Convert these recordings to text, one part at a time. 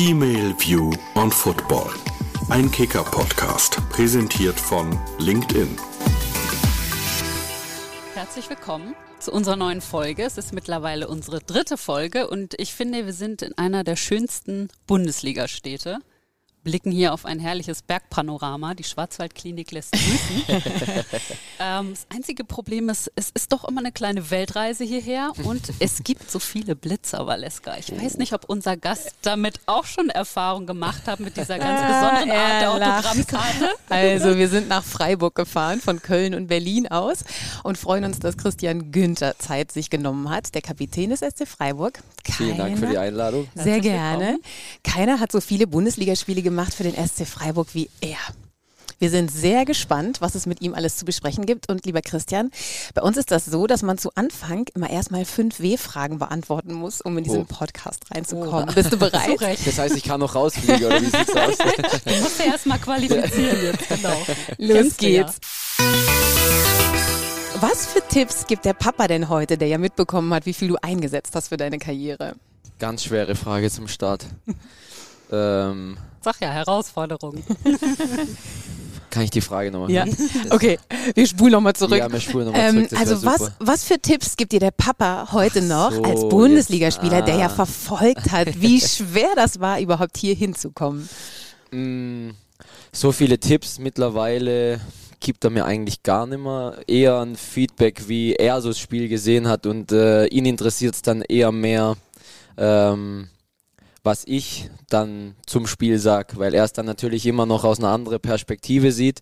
Female View on Football. Ein Kicker-Podcast, präsentiert von LinkedIn. Herzlich willkommen zu unserer neuen Folge. Es ist mittlerweile unsere dritte Folge und ich finde, wir sind in einer der schönsten Bundesligastädte blicken hier auf ein herrliches Bergpanorama. Die Schwarzwaldklinik lässt grüßen. ähm, das einzige Problem ist, es ist doch immer eine kleine Weltreise hierher und es gibt so viele Blitzer, Valeska. Ich weiß nicht, ob unser Gast damit auch schon Erfahrung gemacht hat mit dieser ganz besonderen Art der Autogrammkarte. Also wir sind nach Freiburg gefahren, von Köln und Berlin aus und freuen uns, dass Christian Günther Zeit sich genommen hat, der Kapitän des SC Freiburg. Keiner, Vielen Dank für die Einladung. Sehr gerne. Keiner hat so viele Bundesligaspiele gemacht gemacht für den SC Freiburg wie er. Wir sind sehr gespannt, was es mit ihm alles zu besprechen gibt. Und lieber Christian, bei uns ist das so, dass man zu Anfang immer erstmal fünf W-Fragen beantworten muss, um in diesen oh. Podcast reinzukommen. Oh. Bist du bereit? Das heißt, ich kann noch rausfliegen, oder wie sieht's aus? Du musst ja erstmal qualifizieren jetzt, genau. Los Kennst geht's. Was für Tipps gibt der Papa denn heute, der ja mitbekommen hat, wie viel du eingesetzt hast für deine Karriere? Ganz schwere Frage zum Start. ähm, Sag ja, Herausforderung. Kann ich die Frage nochmal Ja, okay. Wir spulen nochmal zurück. Ja, wir spulen nochmal zurück. Ähm, also was, was für Tipps gibt dir der Papa heute noch so, als Bundesligaspieler, ah. der ja ah. verfolgt hat, wie schwer das war, überhaupt hier hinzukommen? Mm, so viele Tipps mittlerweile gibt er mir eigentlich gar nicht mehr. Eher ein Feedback, wie er so das Spiel gesehen hat und äh, ihn interessiert es dann eher mehr. Ähm, was ich dann zum Spiel sage, weil er es dann natürlich immer noch aus einer anderen Perspektive sieht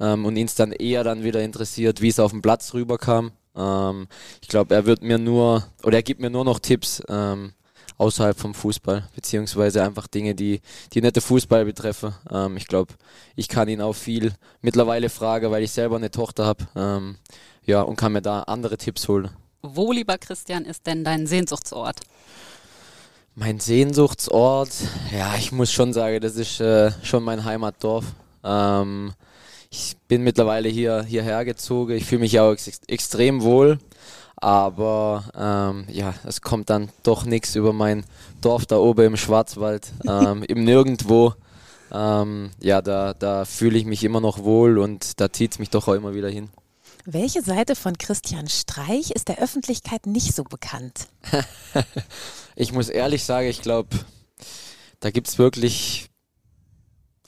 ähm, und ihn es dann eher dann wieder interessiert, wie es auf dem Platz rüberkam. Ähm, ich glaube, er wird mir nur oder er gibt mir nur noch Tipps ähm, außerhalb vom Fußball, beziehungsweise einfach Dinge, die, die nette Fußball betreffen. Ähm, ich glaube, ich kann ihn auch viel mittlerweile fragen, weil ich selber eine Tochter habe. Ähm, ja, und kann mir da andere Tipps holen. Wo, lieber Christian, ist denn dein Sehnsuchtsort? Mein Sehnsuchtsort, ja, ich muss schon sagen, das ist äh, schon mein Heimatdorf. Ähm, ich bin mittlerweile hier hierher gezogen. Ich fühle mich auch ex extrem wohl, aber ähm, ja, es kommt dann doch nichts über mein Dorf da oben im Schwarzwald, ähm, im Nirgendwo. Ähm, ja, da, da fühle ich mich immer noch wohl und da zieht es mich doch auch immer wieder hin. Welche Seite von Christian Streich ist der Öffentlichkeit nicht so bekannt? ich muss ehrlich sagen, ich glaube, da gibt es wirklich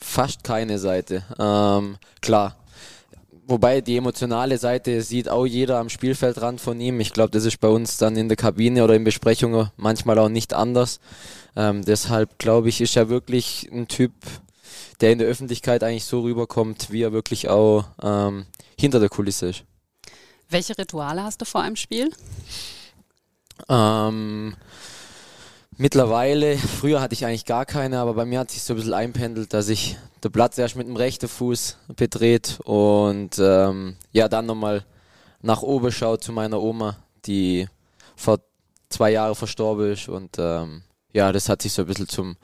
fast keine Seite. Ähm, klar. Wobei die emotionale Seite sieht auch jeder am Spielfeldrand von ihm. Ich glaube, das ist bei uns dann in der Kabine oder in Besprechungen manchmal auch nicht anders. Ähm, deshalb glaube ich, ist er wirklich ein Typ, der in der Öffentlichkeit eigentlich so rüberkommt, wie er wirklich auch ähm, hinter der Kulisse ist. Welche Rituale hast du vor einem Spiel? Ähm, mittlerweile, früher hatte ich eigentlich gar keine, aber bei mir hat sich so ein bisschen einpendelt, dass ich den Platz erst mit dem rechten Fuß bedreht und ähm, ja, dann nochmal nach oben schaut zu meiner Oma, die vor zwei Jahren verstorben ist und ähm, ja, das hat sich so ein bisschen zum,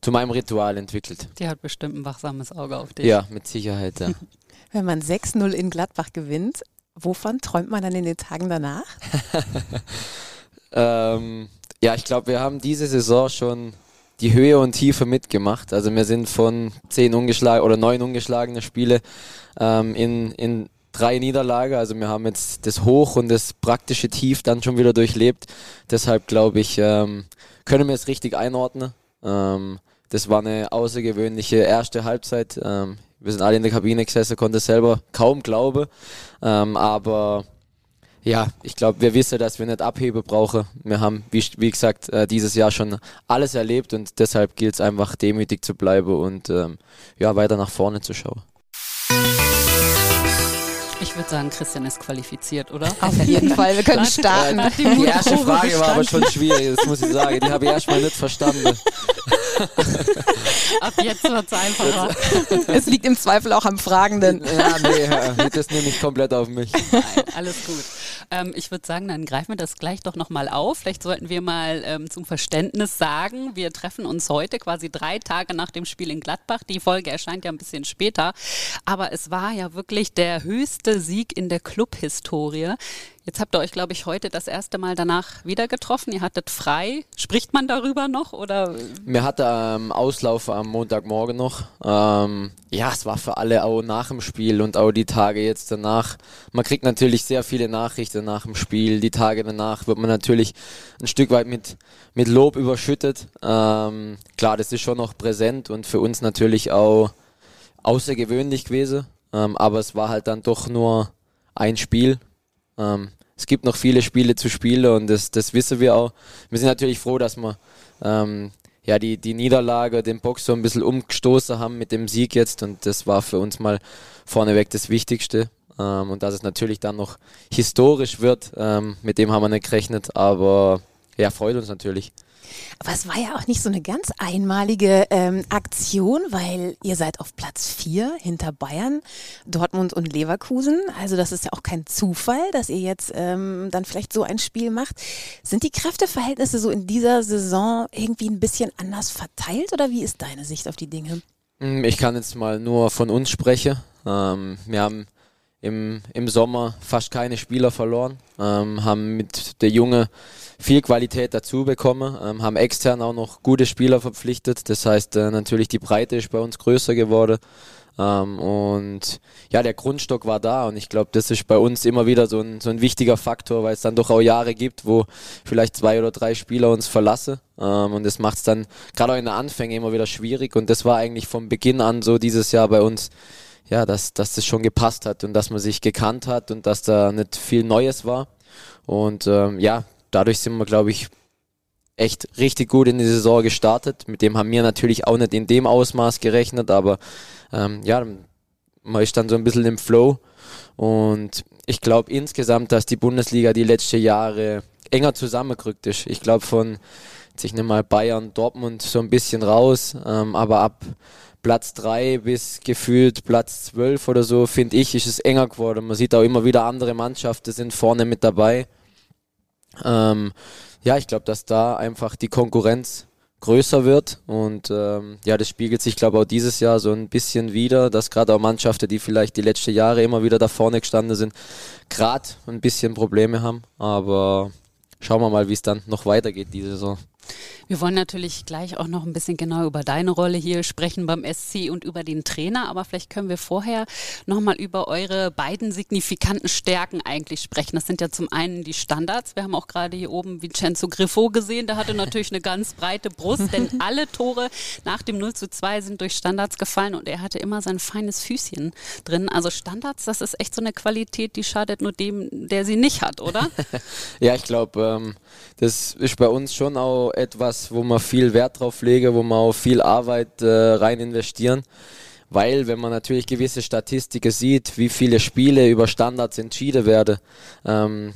zu meinem Ritual entwickelt. Die hat bestimmt ein wachsames Auge auf dich. Ja, mit Sicherheit, ja. Wenn man 6-0 in Gladbach gewinnt, Wovon träumt man dann in den Tagen danach? ähm, ja, ich glaube, wir haben diese Saison schon die Höhe und Tiefe mitgemacht. Also wir sind von zehn ungeschlagene oder neun ungeschlagene Spiele ähm, in, in drei Niederlagen. Also wir haben jetzt das Hoch und das praktische Tief dann schon wieder durchlebt. Deshalb glaube ich, ähm, können wir es richtig einordnen. Ähm, das war eine außergewöhnliche erste Halbzeit. Ähm, wir sind alle in der Kabine gesessen, konnte selber kaum glauben. Ähm, aber ja, ich glaube, wir wissen, dass wir nicht Abhebe brauchen. Wir haben, wie, wie gesagt, äh, dieses Jahr schon alles erlebt und deshalb gilt es einfach demütig zu bleiben und ähm, ja, weiter nach vorne zu schauen. Ich würde sagen, Christian ist qualifiziert, oder? Auf jeden Fall, wir können starten. Äh, die, die erste Frage war aber schon schwierig, das muss ich sagen. Die habe ich erstmal nicht verstanden. Ab jetzt wird es einfacher. Es liegt im Zweifel auch am Fragenden. Ja, nee, das nehme ich komplett auf mich. Nein, alles gut. Ähm, ich würde sagen, dann greifen wir das gleich doch nochmal auf. Vielleicht sollten wir mal ähm, zum Verständnis sagen, wir treffen uns heute quasi drei Tage nach dem Spiel in Gladbach. Die Folge erscheint ja ein bisschen später. Aber es war ja wirklich der höchste Sieg in der Clubhistorie. Jetzt habt ihr euch, glaube ich, heute das erste Mal danach wieder getroffen. Ihr hattet frei. Spricht man darüber noch oder? Mir hatte ähm, Auslauf am Montagmorgen noch. Ähm, ja, es war für alle auch nach dem Spiel und auch die Tage jetzt danach. Man kriegt natürlich sehr viele Nachrichten nach dem Spiel. Die Tage danach wird man natürlich ein Stück weit mit, mit Lob überschüttet. Ähm, klar, das ist schon noch präsent und für uns natürlich auch außergewöhnlich gewesen. Ähm, aber es war halt dann doch nur ein Spiel ähm, es gibt noch viele Spiele zu spielen und das, das wissen wir auch. Wir sind natürlich froh, dass wir ähm, ja, die, die Niederlage, den Box so ein bisschen umgestoßen haben mit dem Sieg jetzt und das war für uns mal vorneweg das Wichtigste. Ähm, und dass es natürlich dann noch historisch wird, ähm, mit dem haben wir nicht gerechnet, aber ja, freut uns natürlich. Aber es war ja auch nicht so eine ganz einmalige ähm, Aktion, weil ihr seid auf Platz 4 hinter Bayern, Dortmund und Leverkusen. Also das ist ja auch kein Zufall, dass ihr jetzt ähm, dann vielleicht so ein Spiel macht. Sind die Kräfteverhältnisse so in dieser Saison irgendwie ein bisschen anders verteilt oder wie ist deine Sicht auf die Dinge? Hm, ich kann jetzt mal nur von uns sprechen. Ähm, wir haben im, im Sommer fast keine Spieler verloren, ähm, haben mit der Junge viel Qualität dazu bekommen, ähm, haben extern auch noch gute Spieler verpflichtet. Das heißt, äh, natürlich die Breite ist bei uns größer geworden. Ähm, und ja, der Grundstock war da und ich glaube, das ist bei uns immer wieder so ein, so ein wichtiger Faktor, weil es dann doch auch Jahre gibt, wo vielleicht zwei oder drei Spieler uns verlassen. Ähm, und das macht es dann gerade auch in der Anfänge immer wieder schwierig. Und das war eigentlich von Beginn an so dieses Jahr bei uns, ja, dass, dass das schon gepasst hat und dass man sich gekannt hat und dass da nicht viel Neues war. Und ähm, ja, dadurch sind wir, glaube ich, echt richtig gut in die Saison gestartet. Mit dem haben wir natürlich auch nicht in dem Ausmaß gerechnet, aber ähm, ja, man ist dann so ein bisschen im Flow. Und ich glaube insgesamt, dass die Bundesliga die letzten Jahre enger zusammengerückt ist. Ich glaube von, sich nicht mal Bayern, Dortmund so ein bisschen raus, ähm, aber ab Platz 3 bis gefühlt Platz 12 oder so, finde ich, ist es enger geworden. Man sieht auch immer wieder andere Mannschaften sind vorne mit dabei. Ähm, ja, ich glaube, dass da einfach die Konkurrenz größer wird und ähm, ja, das spiegelt sich, glaube ich, auch dieses Jahr so ein bisschen wieder, dass gerade auch Mannschaften, die vielleicht die letzten Jahre immer wieder da vorne gestanden sind, gerade ein bisschen Probleme haben, aber schauen wir mal, wie es dann noch weitergeht diese Saison. Wir wollen natürlich gleich auch noch ein bisschen genau über deine Rolle hier sprechen beim SC und über den Trainer, aber vielleicht können wir vorher nochmal über eure beiden signifikanten Stärken eigentlich sprechen. Das sind ja zum einen die Standards. Wir haben auch gerade hier oben Vincenzo Griffo gesehen, der hatte natürlich eine ganz breite Brust, denn alle Tore nach dem 0 zu 2 sind durch Standards gefallen und er hatte immer sein feines Füßchen drin. Also Standards, das ist echt so eine Qualität, die schadet nur dem, der sie nicht hat, oder? ja, ich glaube, ähm, das ist bei uns schon auch etwas, wo man viel Wert drauf lege, wo man auch viel Arbeit äh, rein investieren. Weil, wenn man natürlich gewisse Statistiken sieht, wie viele Spiele über Standards entschieden werden, ähm,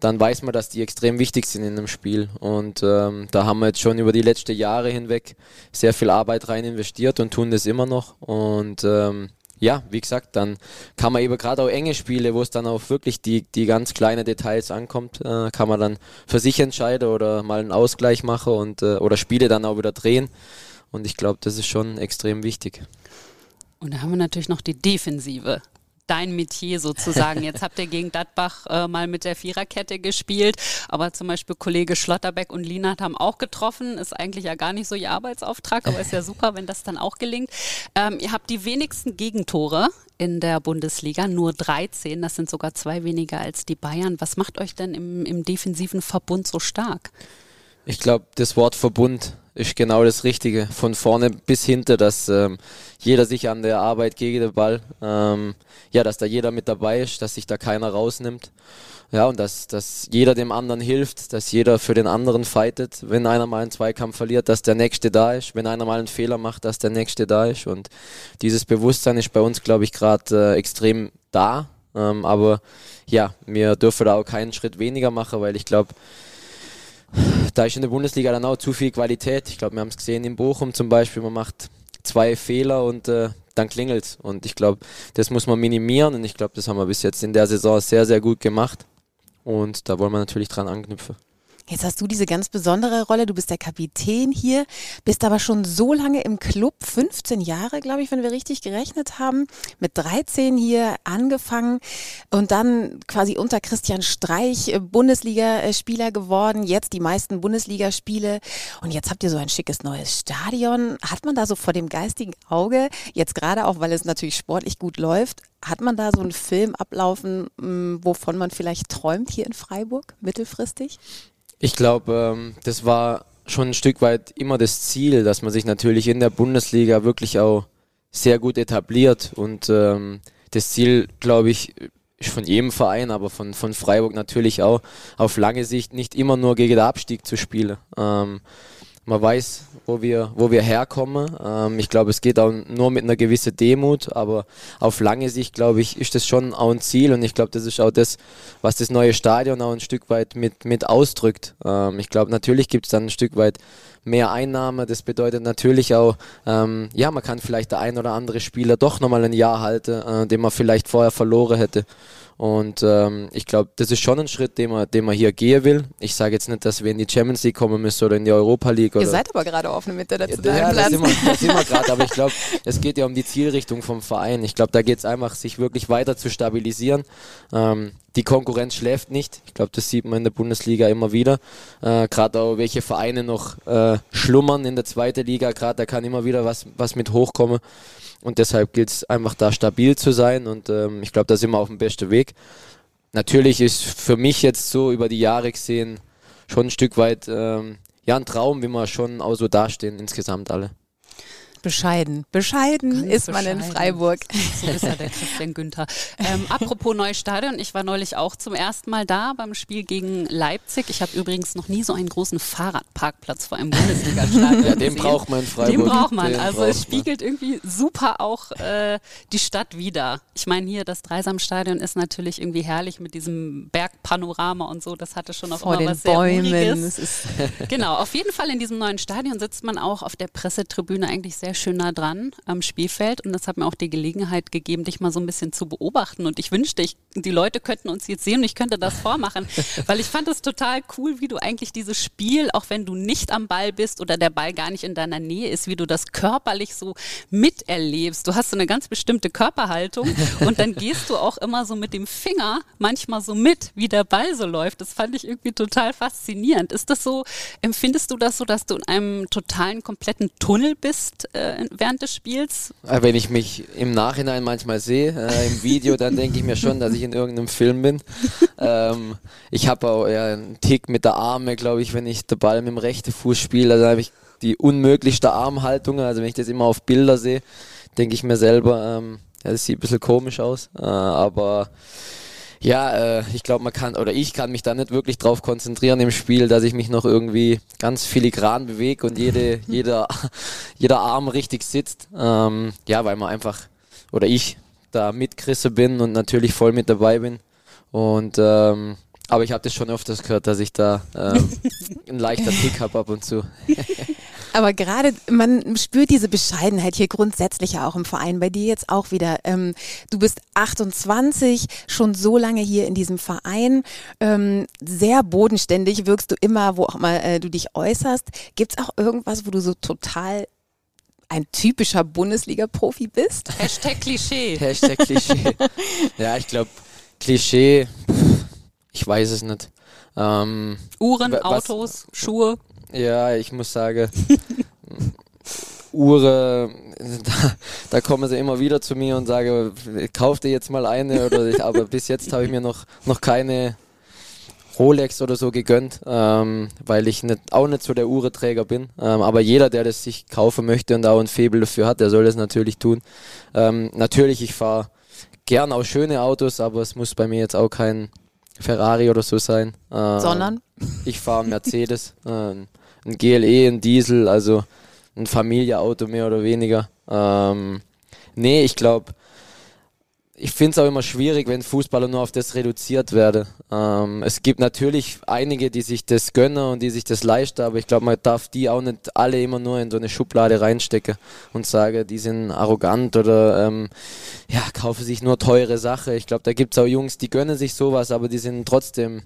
dann weiß man, dass die extrem wichtig sind in einem Spiel. Und ähm, da haben wir jetzt schon über die letzten Jahre hinweg sehr viel Arbeit rein investiert und tun das immer noch. Und ähm, ja, wie gesagt, dann kann man eben gerade auch enge Spiele, wo es dann auch wirklich die, die ganz kleinen Details ankommt, äh, kann man dann für sich entscheiden oder mal einen Ausgleich machen und äh, oder Spiele dann auch wieder drehen. Und ich glaube, das ist schon extrem wichtig. Und da haben wir natürlich noch die Defensive dein Metier sozusagen. Jetzt habt ihr gegen Gladbach äh, mal mit der Viererkette gespielt, aber zum Beispiel Kollege Schlotterbeck und Lienert haben auch getroffen. Ist eigentlich ja gar nicht so ihr Arbeitsauftrag, aber ist ja super, wenn das dann auch gelingt. Ähm, ihr habt die wenigsten Gegentore in der Bundesliga, nur 13. Das sind sogar zwei weniger als die Bayern. Was macht euch denn im, im defensiven Verbund so stark? Ich glaube, das Wort Verbund ist genau das Richtige. Von vorne bis hinten, dass ähm, jeder sich an der Arbeit gegen den Ball, ähm, ja, dass da jeder mit dabei ist, dass sich da keiner rausnimmt. Ja, und dass, dass jeder dem anderen hilft, dass jeder für den anderen fightet. Wenn einer mal einen Zweikampf verliert, dass der Nächste da ist. Wenn einer mal einen Fehler macht, dass der Nächste da ist. Und dieses Bewusstsein ist bei uns, glaube ich, gerade äh, extrem da. Ähm, aber ja, wir dürfen da auch keinen Schritt weniger machen, weil ich glaube, da ist in der Bundesliga dann auch zu viel Qualität. Ich glaube, wir haben es gesehen in Bochum zum Beispiel, man macht zwei Fehler und äh, dann klingelt Und ich glaube, das muss man minimieren und ich glaube, das haben wir bis jetzt in der Saison sehr, sehr gut gemacht. Und da wollen wir natürlich dran anknüpfen. Jetzt hast du diese ganz besondere Rolle. Du bist der Kapitän hier, bist aber schon so lange im Club, 15 Jahre, glaube ich, wenn wir richtig gerechnet haben. Mit 13 hier angefangen und dann quasi unter Christian Streich äh, Bundesligaspieler geworden. Jetzt die meisten Bundesligaspiele. Und jetzt habt ihr so ein schickes neues Stadion. Hat man da so vor dem geistigen Auge, jetzt gerade auch, weil es natürlich sportlich gut läuft, hat man da so einen Film ablaufen, mm, wovon man vielleicht träumt hier in Freiburg, mittelfristig? Ich glaube, ähm, das war schon ein Stück weit immer das Ziel, dass man sich natürlich in der Bundesliga wirklich auch sehr gut etabliert. Und ähm, das Ziel, glaube ich, ist von jedem Verein, aber von, von Freiburg natürlich auch, auf lange Sicht nicht immer nur gegen den Abstieg zu spielen. Ähm, man weiß, wo wir, wo wir herkommen. Ähm, ich glaube, es geht auch nur mit einer gewissen Demut, aber auf lange Sicht, glaube ich, ist das schon auch ein Ziel und ich glaube, das ist auch das, was das neue Stadion auch ein Stück weit mit, mit ausdrückt. Ähm, ich glaube, natürlich gibt es dann ein Stück weit mehr Einnahme. Das bedeutet natürlich auch, ähm, ja, man kann vielleicht der ein oder andere Spieler doch nochmal ein Jahr halten, äh, den man vielleicht vorher verloren hätte. Und ähm, ich glaube, das ist schon ein Schritt, den man, den man hier gehen will. Ich sage jetzt nicht, dass wir in die Champions League kommen müssen oder in die Europa League. Oder Ihr seid aber gerade auf eine Mitte dazu. Ja, ja da sind wir, wir gerade. Aber ich glaube, es geht ja um die Zielrichtung vom Verein. Ich glaube, da geht es einfach, sich wirklich weiter zu stabilisieren. Ähm, die Konkurrenz schläft nicht. Ich glaube, das sieht man in der Bundesliga immer wieder. Äh, gerade auch welche Vereine noch äh, schlummern in der zweiten Liga. Gerade da kann immer wieder was, was mit hochkommen. Und deshalb gilt es einfach da stabil zu sein und ähm, ich glaube, da sind wir auf dem besten Weg. Natürlich ist für mich jetzt so über die Jahre gesehen schon ein Stück weit ähm, ja ein Traum, wie wir schon auch so dastehen insgesamt alle. Bescheiden. Bescheiden Ganz ist bescheiden. man in Freiburg. So ist ja der Christian Günther. Ähm, apropos neues Stadion, ich war neulich auch zum ersten Mal da beim Spiel gegen Leipzig. Ich habe übrigens noch nie so einen großen Fahrradparkplatz vor einem Bundesliga-Stadion Ja, den braucht man in Freiburg. Den braucht man. Den also es spiegelt man. irgendwie super auch äh, die Stadt wieder. Ich meine hier, das Dreisamstadion ist natürlich irgendwie herrlich mit diesem Bergpanorama und so. Das hatte schon auch vor immer was Bäumen. sehr Uriges. genau, auf jeden Fall in diesem neuen Stadion sitzt man auch auf der Pressetribüne eigentlich sehr sehr schön nah dran am Spielfeld und das hat mir auch die Gelegenheit gegeben, dich mal so ein bisschen zu beobachten. Und ich wünschte, ich, die Leute könnten uns jetzt sehen und ich könnte das vormachen, weil ich fand es total cool, wie du eigentlich dieses Spiel, auch wenn du nicht am Ball bist oder der Ball gar nicht in deiner Nähe ist, wie du das körperlich so miterlebst. Du hast so eine ganz bestimmte Körperhaltung und dann gehst du auch immer so mit dem Finger manchmal so mit, wie der Ball so läuft. Das fand ich irgendwie total faszinierend. Ist das so, empfindest du das so, dass du in einem totalen, kompletten Tunnel bist äh, während des Spiels? Äh, wenn ich mich im Nachhinein manchmal sehe, äh, im Video, dann denke ich mir schon, dass ich in irgendeinem Film bin. ähm, ich habe auch ja, einen Tick mit der Arme, glaube ich, wenn ich den Ball mit dem rechten Fuß spiele. Also habe ich die unmöglichste Armhaltung. Also wenn ich das immer auf Bilder sehe, denke ich mir selber, ähm, ja, das sieht ein bisschen komisch aus. Äh, aber ja, äh, ich glaube, man kann, oder ich kann mich da nicht wirklich drauf konzentrieren im Spiel, dass ich mich noch irgendwie ganz filigran bewege und jede, jeder, jeder Arm richtig sitzt. Ähm, ja, weil man einfach, oder ich da mitgrisse bin und natürlich voll mit dabei bin. Und ähm, aber ich habe das schon öfters gehört, dass ich da ähm, ein leichter Tick habe ab und zu. Aber gerade, man spürt diese Bescheidenheit hier grundsätzlich ja auch im Verein. Bei dir jetzt auch wieder. Ähm, du bist 28, schon so lange hier in diesem Verein. Ähm, sehr bodenständig wirkst du immer, wo auch mal äh, du dich äußerst. Gibt es auch irgendwas, wo du so total ein typischer Bundesliga-Profi bist? Hashtag Klischee. Hashtag Klischee. ja, ich glaube, Klischee. Ich weiß es nicht. Ähm, Uhren, was, Autos, Schuhe. Ja, ich muss sagen, Uhr, da, da, kommen sie immer wieder zu mir und sagen, kauf dir jetzt mal eine. Oder ich, aber bis jetzt habe ich mir noch, noch keine Rolex oder so gegönnt, ähm, weil ich nicht, auch nicht so der Uhreträger bin. Ähm, aber jeder, der das sich kaufen möchte und auch ein Faible dafür hat, der soll das natürlich tun. Ähm, natürlich, ich fahre gern auch schöne Autos, aber es muss bei mir jetzt auch kein Ferrari oder so sein. Äh, Sondern? Ich fahre Mercedes, äh, ein GLE, ein Diesel, also ein Familienauto mehr oder weniger. Ähm, nee, ich glaube, ich finde es auch immer schwierig, wenn Fußballer nur auf das reduziert werden. Ähm, es gibt natürlich einige, die sich das gönnen und die sich das leisten, aber ich glaube, man darf die auch nicht alle immer nur in so eine Schublade reinstecken und sagen, die sind arrogant oder ähm, ja, kaufen sich nur teure Sachen. Ich glaube, da gibt es auch Jungs, die gönnen sich sowas, aber die sind trotzdem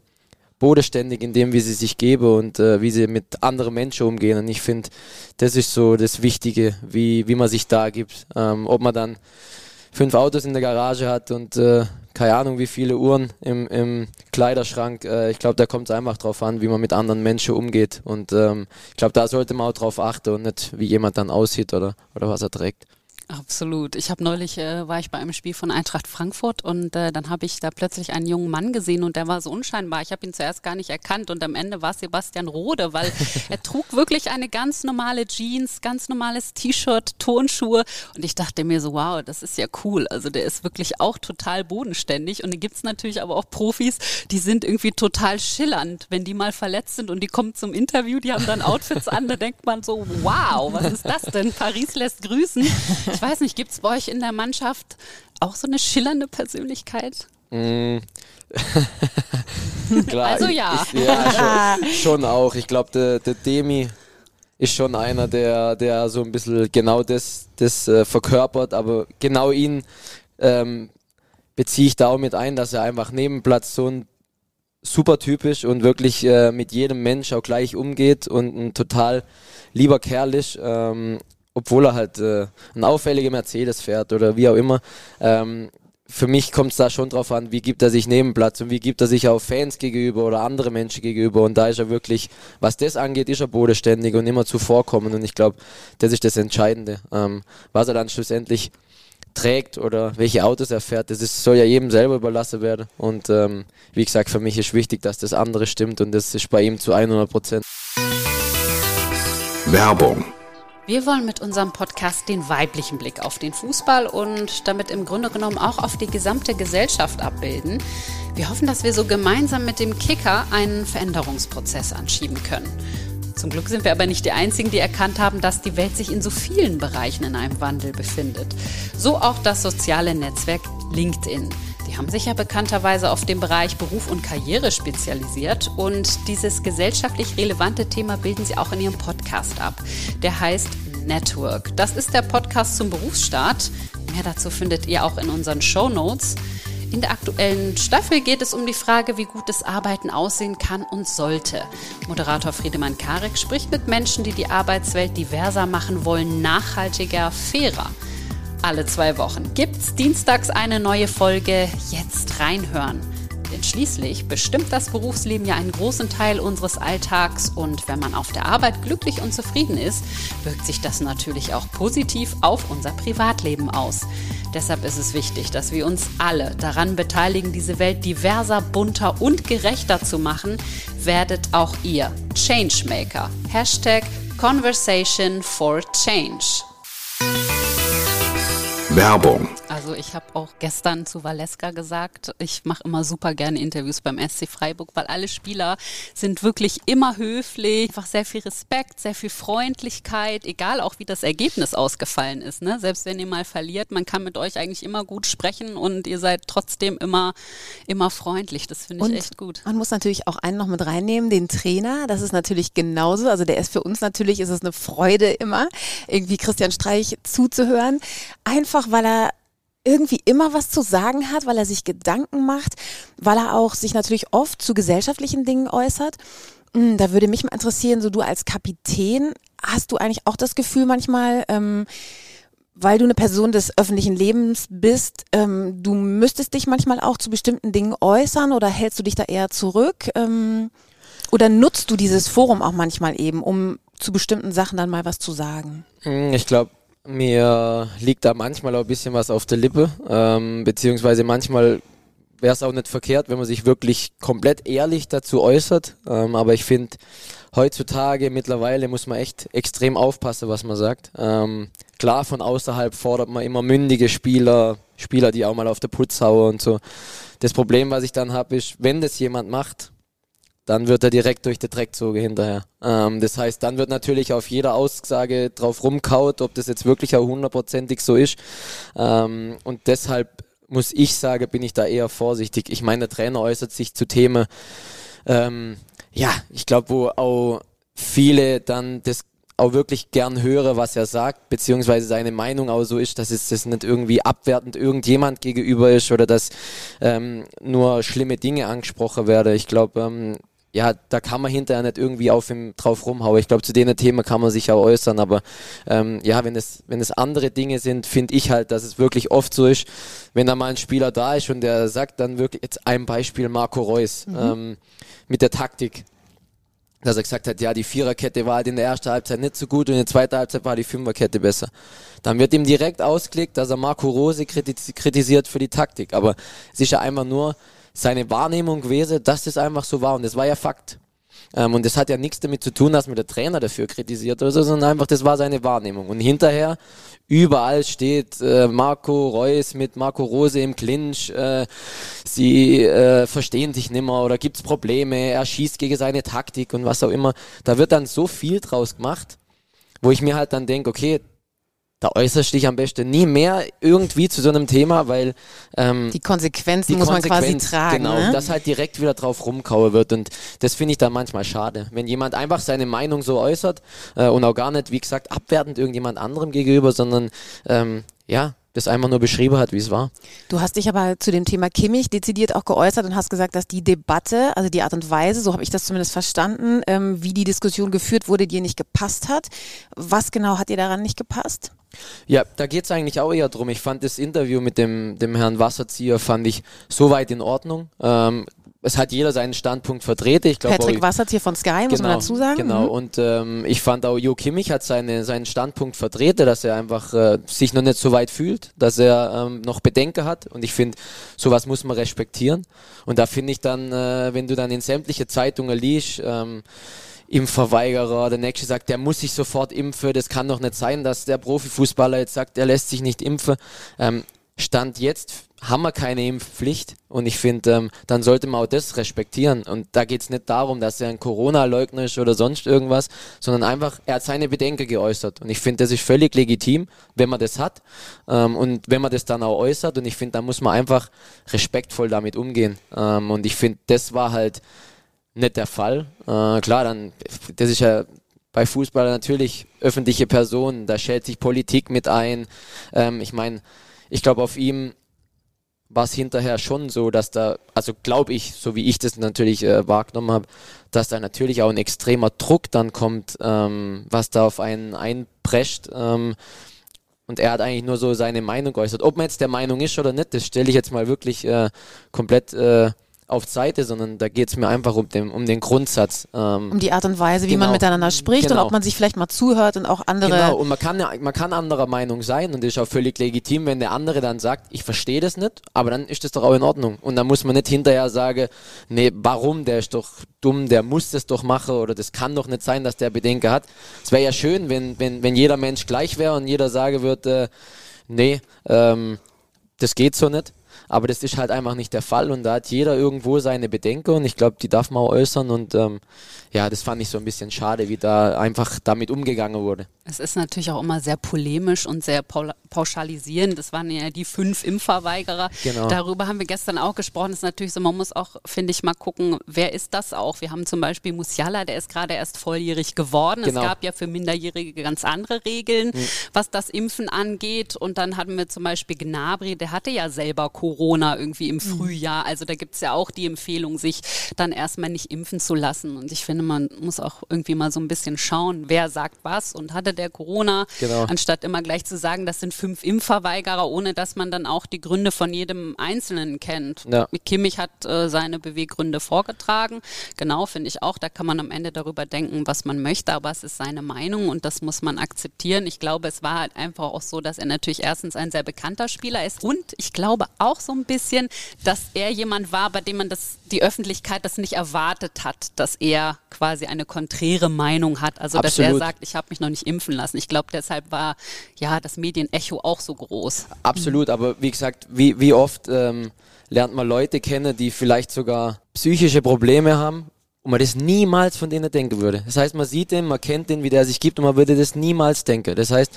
bodenständig in dem, wie sie sich geben und äh, wie sie mit anderen Menschen umgehen. Und ich finde, das ist so das Wichtige, wie, wie man sich da gibt. Ähm, ob man dann fünf Autos in der Garage hat und äh, keine Ahnung, wie viele Uhren im, im Kleiderschrank. Äh, ich glaube, da kommt es einfach drauf an, wie man mit anderen Menschen umgeht. Und ähm, ich glaube, da sollte man auch drauf achten und nicht, wie jemand dann aussieht oder, oder was er trägt. Absolut. Ich habe neulich äh, war ich bei einem Spiel von Eintracht Frankfurt und äh, dann habe ich da plötzlich einen jungen Mann gesehen und der war so unscheinbar. Ich habe ihn zuerst gar nicht erkannt und am Ende war Sebastian Rode, weil er trug wirklich eine ganz normale Jeans, ganz normales T-Shirt, Turnschuhe und ich dachte mir so, wow, das ist ja cool. Also der ist wirklich auch total bodenständig und da gibt es natürlich aber auch Profis, die sind irgendwie total schillernd, wenn die mal verletzt sind und die kommen zum Interview, die haben dann Outfits an, da denkt man so, wow, was ist das denn? Paris lässt grüßen. Ich weiß nicht, gibt es bei euch in der Mannschaft auch so eine schillernde Persönlichkeit? Mm. Klar, also ja. Ich, ja schon, schon, auch. Ich glaube, der, der Demi ist schon einer, der, der so ein bisschen genau das, das äh, verkörpert, aber genau ihn ähm, beziehe ich da auch mit ein, dass er einfach neben Platz so ein super typisch und wirklich äh, mit jedem Mensch auch gleich umgeht und ein total lieber Kerl ist. Ähm, obwohl er halt äh, ein auffälliger Mercedes fährt oder wie auch immer. Ähm, für mich kommt es da schon drauf an, wie gibt er sich Nebenplatz und wie gibt er sich auch Fans gegenüber oder andere Menschen gegenüber. Und da ist er wirklich, was das angeht, ist er bodenständig und immer zuvorkommen. Und ich glaube, das ist das Entscheidende. Ähm, was er dann schlussendlich trägt oder welche Autos er fährt, das ist, soll ja jedem selber überlassen werden. Und ähm, wie gesagt, für mich ist wichtig, dass das andere stimmt und das ist bei ihm zu 100 Prozent. Werbung wir wollen mit unserem Podcast den weiblichen Blick auf den Fußball und damit im Grunde genommen auch auf die gesamte Gesellschaft abbilden. Wir hoffen, dass wir so gemeinsam mit dem Kicker einen Veränderungsprozess anschieben können. Zum Glück sind wir aber nicht die Einzigen, die erkannt haben, dass die Welt sich in so vielen Bereichen in einem Wandel befindet. So auch das soziale Netzwerk LinkedIn. Die haben sich ja bekannterweise auf den Bereich Beruf und Karriere spezialisiert und dieses gesellschaftlich relevante Thema bilden sie auch in ihrem Podcast ab. Der heißt Network. Das ist der Podcast zum Berufsstart. Mehr dazu findet ihr auch in unseren Show Notes. In der aktuellen Staffel geht es um die Frage, wie gutes Arbeiten aussehen kann und sollte. Moderator Friedemann Karek spricht mit Menschen, die die Arbeitswelt diverser machen wollen, nachhaltiger, fairer alle zwei Wochen gibt's dienstags eine neue Folge. Jetzt reinhören. Denn schließlich bestimmt das Berufsleben ja einen großen Teil unseres Alltags und wenn man auf der Arbeit glücklich und zufrieden ist, wirkt sich das natürlich auch positiv auf unser Privatleben aus. Deshalb ist es wichtig, dass wir uns alle daran beteiligen, diese Welt diverser, bunter und gerechter zu machen. Werdet auch ihr Changemaker. Hashtag Conversation for Change. Werbung. Also ich habe auch gestern zu Valeska gesagt, ich mache immer super gerne Interviews beim SC Freiburg, weil alle Spieler sind wirklich immer höflich, einfach sehr viel Respekt, sehr viel Freundlichkeit, egal auch wie das Ergebnis ausgefallen ist. Ne? Selbst wenn ihr mal verliert, man kann mit euch eigentlich immer gut sprechen und ihr seid trotzdem immer, immer freundlich. Das finde ich und echt gut. Man muss natürlich auch einen noch mit reinnehmen, den Trainer. Das ist natürlich genauso. Also der ist für uns natürlich, ist es eine Freude immer, irgendwie Christian Streich zuzuhören. Einfach weil er irgendwie immer was zu sagen hat, weil er sich Gedanken macht, weil er auch sich natürlich oft zu gesellschaftlichen Dingen äußert. Hm, da würde mich mal interessieren, so du als Kapitän, hast du eigentlich auch das Gefühl manchmal, ähm, weil du eine Person des öffentlichen Lebens bist, ähm, du müsstest dich manchmal auch zu bestimmten Dingen äußern oder hältst du dich da eher zurück? Ähm, oder nutzt du dieses Forum auch manchmal eben, um zu bestimmten Sachen dann mal was zu sagen? Hm, ich glaube, mir liegt da manchmal auch ein bisschen was auf der Lippe, ähm, beziehungsweise manchmal wäre es auch nicht verkehrt, wenn man sich wirklich komplett ehrlich dazu äußert. Ähm, aber ich finde, heutzutage mittlerweile muss man echt extrem aufpassen, was man sagt. Ähm, klar, von außerhalb fordert man immer mündige Spieler, Spieler, die auch mal auf der Putz hauen und so. Das Problem, was ich dann habe, ist, wenn das jemand macht, dann wird er direkt durch die Dreckzoge hinterher. Ähm, das heißt, dann wird natürlich auf jeder Aussage drauf rumkaut, ob das jetzt wirklich auch hundertprozentig so ist. Ähm, und deshalb muss ich sagen, bin ich da eher vorsichtig. Ich meine, der Trainer äußert sich zu Themen, ähm, ja, ich glaube, wo auch viele dann das auch wirklich gern höre, was er sagt, beziehungsweise seine Meinung auch so ist, dass es das nicht irgendwie abwertend irgendjemand gegenüber ist oder dass ähm, nur schlimme Dinge angesprochen werden. Ich glaube, ähm, ja, da kann man hinterher nicht irgendwie auf ihm drauf rumhauen. Ich glaube, zu denen Themen kann man sich auch äußern, aber ähm, ja, wenn es, wenn es andere Dinge sind, finde ich halt, dass es wirklich oft so ist, wenn da mal ein Spieler da ist und der sagt dann wirklich, jetzt ein Beispiel Marco Reus mhm. ähm, mit der Taktik, dass er gesagt hat, ja, die Viererkette war halt in der ersten Halbzeit nicht so gut und in der zweiten Halbzeit war die Fünferkette besser. Dann wird ihm direkt ausgelegt, dass er Marco Rose kritisiert für die Taktik, aber es ist ja einfach nur seine Wahrnehmung gewesen, dass das einfach so war und das war ja Fakt. Ähm, und das hat ja nichts damit zu tun, dass mir der Trainer dafür kritisiert oder so, sondern einfach, das war seine Wahrnehmung. Und hinterher, überall steht äh, Marco Reus mit Marco Rose im Clinch, äh, sie äh, verstehen sich nimmer oder gibt's Probleme, er schießt gegen seine Taktik und was auch immer. Da wird dann so viel draus gemacht, wo ich mir halt dann denke, okay, da äußerst dich am besten nie mehr irgendwie zu so einem Thema, weil ähm, die Konsequenzen die muss Konsequenz, man quasi tragen. Genau, ne? dass halt direkt wieder drauf rumkauen wird und das finde ich dann manchmal schade. Wenn jemand einfach seine Meinung so äußert äh, und auch gar nicht, wie gesagt, abwertend irgendjemand anderem gegenüber, sondern ähm, ja, das einfach nur beschrieben hat, wie es war. Du hast dich aber zu dem Thema Kimmich dezidiert auch geäußert und hast gesagt, dass die Debatte, also die Art und Weise, so habe ich das zumindest verstanden, ähm, wie die Diskussion geführt wurde, dir nicht gepasst hat. Was genau hat dir daran nicht gepasst? Ja, da geht es eigentlich auch eher drum. Ich fand das Interview mit dem, dem Herrn Wasserzieher fand ich soweit in Ordnung. Ähm, es hat jeder seinen Standpunkt vertreten. Ich glaub, Patrick Wassert hier von Sky, muss man genau, dazu sagen. Genau, mhm. und ähm, ich fand auch Jo Kimmich hat seine, seinen Standpunkt vertreten, dass er einfach äh, sich noch nicht so weit fühlt, dass er ähm, noch Bedenken hat. Und ich finde, sowas muss man respektieren. Und da finde ich dann, äh, wenn du dann in sämtliche Zeitungen liest, ähm, Impfverweigerer, der nächste sagt, der muss sich sofort impfen, das kann doch nicht sein, dass der Profifußballer jetzt sagt, er lässt sich nicht impfen. Ähm, Stand jetzt haben wir keine Impfpflicht und ich finde, ähm, dann sollte man auch das respektieren. Und da geht es nicht darum, dass er ein Corona-Leugner ist oder sonst irgendwas, sondern einfach, er hat seine Bedenken geäußert. Und ich finde, das ist völlig legitim, wenn man das hat ähm, und wenn man das dann auch äußert. Und ich finde, da muss man einfach respektvoll damit umgehen. Ähm, und ich finde, das war halt nicht der Fall. Äh, klar, dann, das ist ja bei Fußball natürlich öffentliche Personen, da schält sich Politik mit ein. Ähm, ich meine, ich glaube, auf ihm war es hinterher schon so, dass da, also glaube ich, so wie ich das natürlich äh, wahrgenommen habe, dass da natürlich auch ein extremer Druck dann kommt, ähm, was da auf einen einprescht. Ähm, und er hat eigentlich nur so seine Meinung geäußert. Ob man jetzt der Meinung ist oder nicht, das stelle ich jetzt mal wirklich äh, komplett äh, auf Seite, sondern da geht es mir einfach um den, um den Grundsatz. Ähm, um die Art und Weise, wie genau. man miteinander spricht genau. und ob man sich vielleicht mal zuhört und auch andere. Genau, und man kann, man kann anderer Meinung sein und das ist auch völlig legitim, wenn der andere dann sagt, ich verstehe das nicht, aber dann ist das doch auch in Ordnung. Und dann muss man nicht hinterher sagen, nee, warum, der ist doch dumm, der muss das doch machen oder das kann doch nicht sein, dass der Bedenken hat. Es wäre ja schön, wenn, wenn, wenn jeder Mensch gleich wäre und jeder sagen würde, nee, ähm, das geht so nicht. Aber das ist halt einfach nicht der Fall und da hat jeder irgendwo seine Bedenken und ich glaube, die darf man auch äußern und ähm, ja, das fand ich so ein bisschen schade, wie da einfach damit umgegangen wurde. Es ist natürlich auch immer sehr polemisch und sehr pauschalisierend. Das waren ja die fünf Impfverweigerer. Genau. Darüber haben wir gestern auch gesprochen. Das ist natürlich so, man muss auch, finde ich, mal gucken, wer ist das auch? Wir haben zum Beispiel Musiala, der ist gerade erst volljährig geworden. Genau. Es gab ja für Minderjährige ganz andere Regeln, mhm. was das Impfen angeht. Und dann hatten wir zum Beispiel Gnabry, der hatte ja selber Corona irgendwie im mhm. Frühjahr. Also da gibt es ja auch die Empfehlung, sich dann erstmal nicht impfen zu lassen. Und ich finde, man muss auch irgendwie mal so ein bisschen schauen, wer sagt was und hatte der Corona, genau. anstatt immer gleich zu sagen, das sind fünf Impfverweigerer, ohne dass man dann auch die Gründe von jedem Einzelnen kennt. Ja. Kimmich hat äh, seine Beweggründe vorgetragen. Genau, finde ich auch. Da kann man am Ende darüber denken, was man möchte, aber es ist seine Meinung und das muss man akzeptieren. Ich glaube, es war halt einfach auch so, dass er natürlich erstens ein sehr bekannter Spieler ist und ich glaube auch so ein bisschen, dass er jemand war, bei dem man das, die Öffentlichkeit das nicht erwartet hat, dass er quasi eine konträre Meinung hat. Also, Absolut. dass er sagt, ich habe mich noch nicht impfen impfen lassen. Ich glaube, deshalb war ja das Medienecho auch so groß. Absolut, aber wie gesagt, wie, wie oft ähm, lernt man Leute kennen, die vielleicht sogar psychische Probleme haben und man das niemals von denen denken würde. Das heißt, man sieht den, man kennt den, wie der sich gibt und man würde das niemals denken. Das heißt,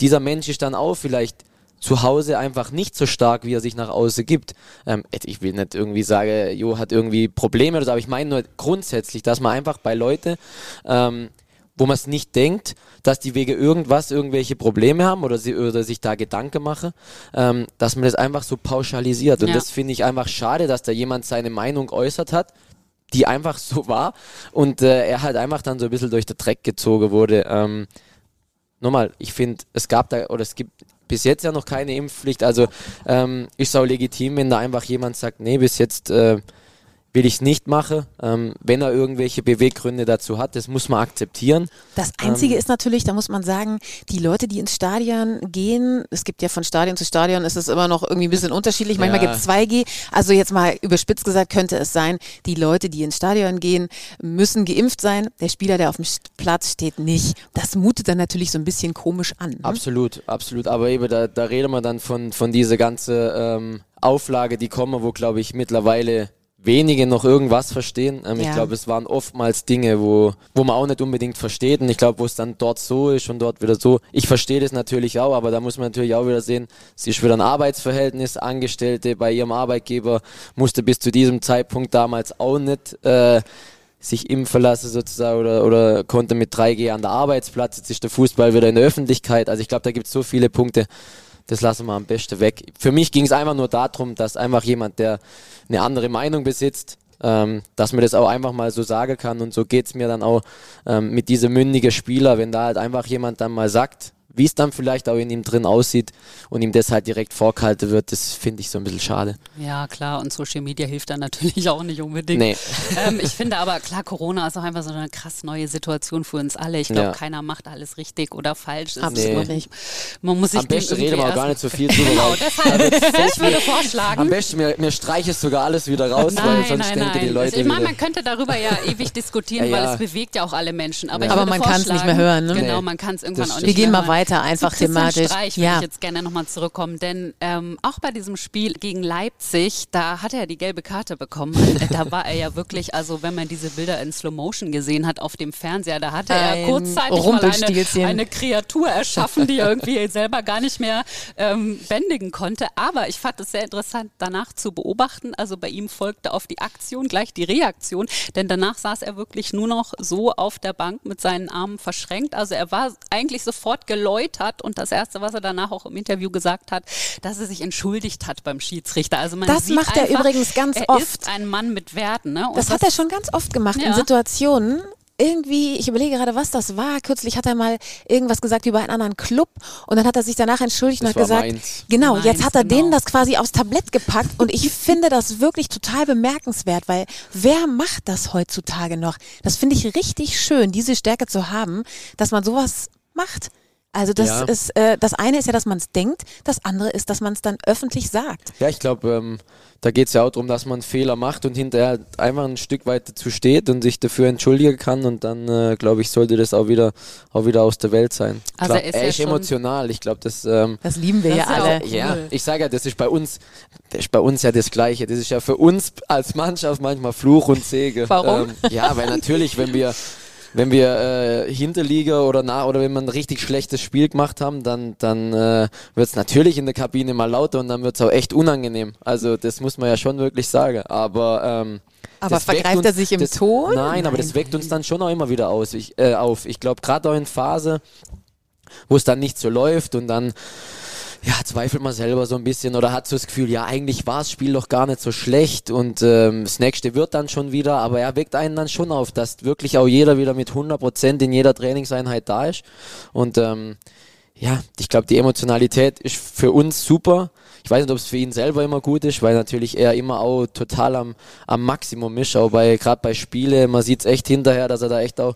dieser Mensch ist dann auch vielleicht zu Hause einfach nicht so stark, wie er sich nach außen gibt. Ähm, ich will nicht irgendwie sagen, Jo hat irgendwie Probleme oder so, aber ich meine nur grundsätzlich, dass man einfach bei Leuten ähm, wo man es nicht denkt, dass die wegen irgendwas irgendwelche Probleme haben oder, sie, oder sich da Gedanken machen, ähm, dass man das einfach so pauschalisiert. Und ja. das finde ich einfach schade, dass da jemand seine Meinung äußert hat, die einfach so war und äh, er halt einfach dann so ein bisschen durch den Dreck gezogen wurde. Ähm, nochmal, ich finde, es gab da oder es gibt bis jetzt ja noch keine Impfpflicht, also ähm, ist auch legitim, wenn da einfach jemand sagt, nee, bis jetzt äh, will ich es nicht machen, ähm, wenn er irgendwelche Beweggründe dazu hat. Das muss man akzeptieren. Das Einzige ähm, ist natürlich, da muss man sagen, die Leute, die ins Stadion gehen, es gibt ja von Stadion zu Stadion, ist es immer noch irgendwie ein bisschen unterschiedlich. Manchmal ja. gibt es 2G. Also jetzt mal überspitzt gesagt, könnte es sein, die Leute, die ins Stadion gehen, müssen geimpft sein. Der Spieler, der auf dem Platz steht, nicht. Das mutet dann natürlich so ein bisschen komisch an. Ne? Absolut, absolut. Aber eben, da, da reden wir dann von, von dieser ganzen ähm, Auflage, die kommen, wo, glaube ich, mittlerweile wenige noch irgendwas verstehen. Ähm, ja. Ich glaube, es waren oftmals Dinge, wo, wo man auch nicht unbedingt versteht. Und ich glaube, wo es dann dort so ist und dort wieder so. Ich verstehe das natürlich auch, aber da muss man natürlich auch wieder sehen, sie ist wieder ein Arbeitsverhältnis. Angestellte bei ihrem Arbeitgeber musste bis zu diesem Zeitpunkt damals auch nicht äh, sich impfen lassen sozusagen oder, oder konnte mit 3G an der Arbeitsplatz. Jetzt ist der Fußball wieder in der Öffentlichkeit. Also ich glaube, da gibt es so viele Punkte das lassen wir am besten weg. Für mich ging es einfach nur darum, dass einfach jemand, der eine andere Meinung besitzt, ähm, dass man das auch einfach mal so sagen kann. Und so geht es mir dann auch ähm, mit diesem mündigen Spieler, wenn da halt einfach jemand dann mal sagt, wie es dann vielleicht auch in ihm drin aussieht und ihm das halt direkt vorgehalten wird, das finde ich so ein bisschen schade. Ja, klar, und Social Media hilft dann natürlich auch nicht unbedingt. Nee. Ähm, ich finde aber, klar, Corona ist auch einfach so eine krass neue Situation für uns alle. Ich glaube, ja. keiner macht alles richtig oder falsch. Absolut nee. nicht. Man muss sich Am besten reden wir auch gar nicht so viel drüber. genau, deshalb, ich würde vorschlagen. Am besten, mir, mir streiche es sogar alles wieder raus, nein, weil sonst nein, denken nein. die Leute Ich meine, man könnte darüber ja ewig diskutieren, ja, weil es bewegt ja auch alle Menschen. Aber, ja. aber man kann es nicht mehr hören. Ne? Genau, man kann es irgendwann auch nicht mehr Wir gehen mal weiter, einfach thematisch. Streich würde ja. ich jetzt gerne nochmal zurückkommen, denn ähm, auch bei diesem Spiel gegen Leipzig, da hat er die gelbe Karte bekommen. da war er ja wirklich, also wenn man diese Bilder in Slow Motion gesehen hat auf dem Fernseher, da hatte er kurzzeitig mal eine, eine, Kreatur erschaffen, die er irgendwie selber gar nicht mehr ähm, bändigen konnte. Aber ich fand es sehr interessant, danach zu beobachten. Also bei ihm folgte auf die Aktion gleich die Reaktion, denn danach saß er wirklich nur noch so auf der Bank mit seinen Armen verschränkt. Also er war eigentlich sofort geläutert und das das Erste, was er danach auch im Interview gesagt hat, dass er sich entschuldigt hat beim Schiedsrichter. Also man das macht er einfach, übrigens ganz er oft. Ist ein Mann mit Werten. Ne? das hat er schon ganz oft gemacht ja. in Situationen, irgendwie, ich überlege gerade, was das war. Kürzlich hat er mal irgendwas gesagt über einen anderen Club und dann hat er sich danach entschuldigt das und hat gesagt, Mainz. genau, Mainz, jetzt hat er genau. denen das quasi aufs Tablett gepackt und ich finde das wirklich total bemerkenswert, weil wer macht das heutzutage noch? Das finde ich richtig schön, diese Stärke zu haben, dass man sowas macht. Also das ja. ist, äh, das eine ist ja, dass man es denkt, das andere ist, dass man es dann öffentlich sagt. Ja, ich glaube, ähm, da geht es ja auch darum, dass man Fehler macht und hinterher einfach ein Stück weit dazu steht und sich dafür entschuldigen kann und dann, äh, glaube ich, sollte das auch wieder, auch wieder aus der Welt sein. Also Klar, er ist, er ist ja emotional, ich glaube, das... Ähm, das lieben wir ja alle. Cool. Ja, ich sage ja, das ist bei uns, das ist bei uns ja das Gleiche. Das ist ja für uns als Mannschaft manchmal Fluch und Segen. Warum? Ähm, ja, weil natürlich, wenn wir wenn wir äh, Hinterliga oder nach oder wenn wir ein richtig schlechtes Spiel gemacht haben, dann, dann äh, wird es natürlich in der Kabine mal lauter und dann wird es auch echt unangenehm. Also das muss man ja schon wirklich sagen. Aber ähm, aber vergreift uns, er sich im das, Ton? Nein, nein, aber das weckt uns dann schon auch immer wieder aus, ich, äh, auf. Ich glaube, gerade auch in Phase, wo es dann nicht so läuft und dann ja, zweifelt man selber so ein bisschen oder hat so das Gefühl, ja, eigentlich war das Spiel doch gar nicht so schlecht und ähm, das nächste wird dann schon wieder, aber er weckt einen dann schon auf, dass wirklich auch jeder wieder mit 100% in jeder Trainingseinheit da ist und ähm, ja, ich glaube, die Emotionalität ist für uns super. Ich weiß nicht, ob es für ihn selber immer gut ist, weil natürlich er immer auch total am, am Maximum ist, auch bei, gerade bei Spiele, man sieht es echt hinterher, dass er da echt auch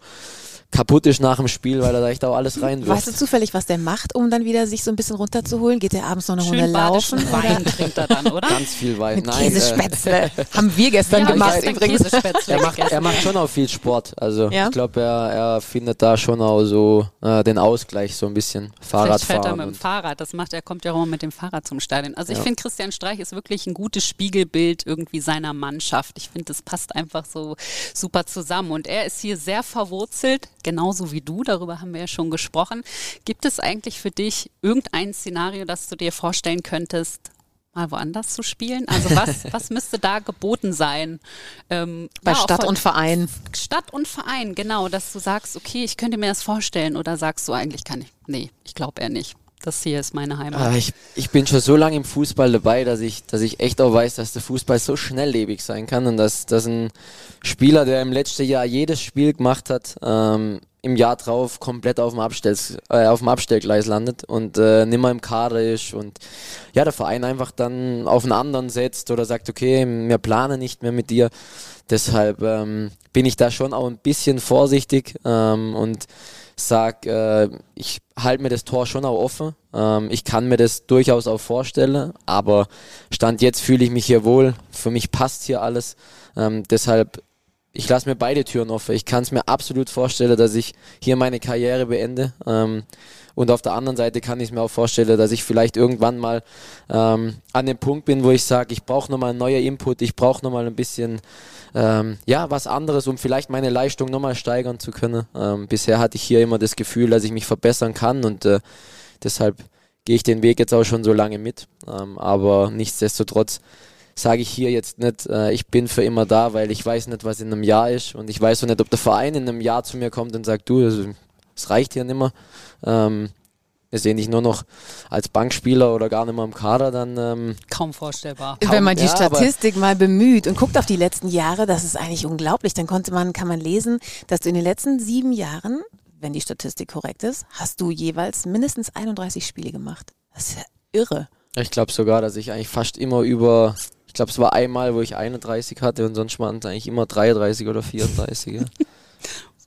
kaputt ist nach dem Spiel, weil er da echt auch alles reinwirft. Weißt du zufällig, was der macht, um dann wieder sich so ein bisschen runterzuholen? Geht er abends noch eine Runde laufen? Wein trinkt er dann, oder? Ganz viel Wein. Mit Nein, Käsespätzle. Äh, Haben wir gestern ja, gemacht übrigens. Er macht, er macht schon auch viel Sport. Also ja? ich glaube, er, er findet da schon auch so äh, den Ausgleich so ein bisschen. Fahrradfahren. Vielleicht fährt er mit dem Fahrrad. Das macht er, kommt ja auch immer mit dem Fahrrad zum Stadion. Also ich finde, Christian Streich ist wirklich ein gutes Spiegelbild irgendwie seiner Mannschaft. Ich finde, das passt einfach so super zusammen. Und er ist hier sehr verwurzelt, genauso wie du darüber haben wir ja schon gesprochen. Gibt es eigentlich für dich irgendein Szenario, das du dir vorstellen könntest, mal woanders zu spielen? Also was, was müsste da geboten sein? Ähm, Bei ja, Stadt und Verein. Stadt und Verein, genau, dass du sagst, okay, ich könnte mir das vorstellen oder sagst du eigentlich kann ich, nee, ich glaube eher nicht. Das hier ist meine Heimat. Ah, ich, ich bin schon so lange im Fußball dabei, dass ich, dass ich echt auch weiß, dass der Fußball so schnelllebig sein kann und dass, dass ein Spieler, der im letzten Jahr jedes Spiel gemacht hat, ähm, im Jahr drauf komplett auf dem, Abstell, äh, auf dem Abstellgleis landet und äh, nimmer im Kader ist und ja, der Verein einfach dann auf einen anderen setzt oder sagt, okay, wir planen nicht mehr mit dir. Deshalb ähm, bin ich da schon auch ein bisschen vorsichtig ähm, und sag, äh, ich halte mir das Tor schon auch offen. Ähm, ich kann mir das durchaus auch vorstellen, aber Stand jetzt fühle ich mich hier wohl. Für mich passt hier alles. Ähm, deshalb, ich lasse mir beide Türen offen. Ich kann es mir absolut vorstellen, dass ich hier meine Karriere beende. Ähm, und auf der anderen Seite kann ich mir auch vorstellen, dass ich vielleicht irgendwann mal ähm, an dem Punkt bin, wo ich sage, ich brauche nochmal einen neuen Input, ich brauche nochmal ein bisschen ähm, ja, was anderes, um vielleicht meine Leistung nochmal steigern zu können. Ähm, bisher hatte ich hier immer das Gefühl, dass ich mich verbessern kann und äh, deshalb gehe ich den Weg jetzt auch schon so lange mit. Ähm, aber nichtsdestotrotz sage ich hier jetzt nicht, äh, ich bin für immer da, weil ich weiß nicht, was in einem Jahr ist und ich weiß auch nicht, ob der Verein in einem Jahr zu mir kommt und sagt, du, es reicht hier nicht mehr. Ähm, wir sehen dich nur noch als Bankspieler oder gar nicht mehr im Kader, dann ähm, kaum vorstellbar. Kaum, Wenn man die ja, Statistik mal bemüht und guckt auf die letzten Jahre, das ist eigentlich unglaublich. Dann konnte man, kann man lesen, dass du in den letzten sieben Jahren, wenn die Statistik korrekt ist, hast du jeweils mindestens 31 Spiele gemacht. Das ist ja irre. Ich glaube sogar, dass ich eigentlich fast immer über, ich glaube es war einmal, wo ich 31 hatte und sonst waren es eigentlich immer 33 oder 34. Ja.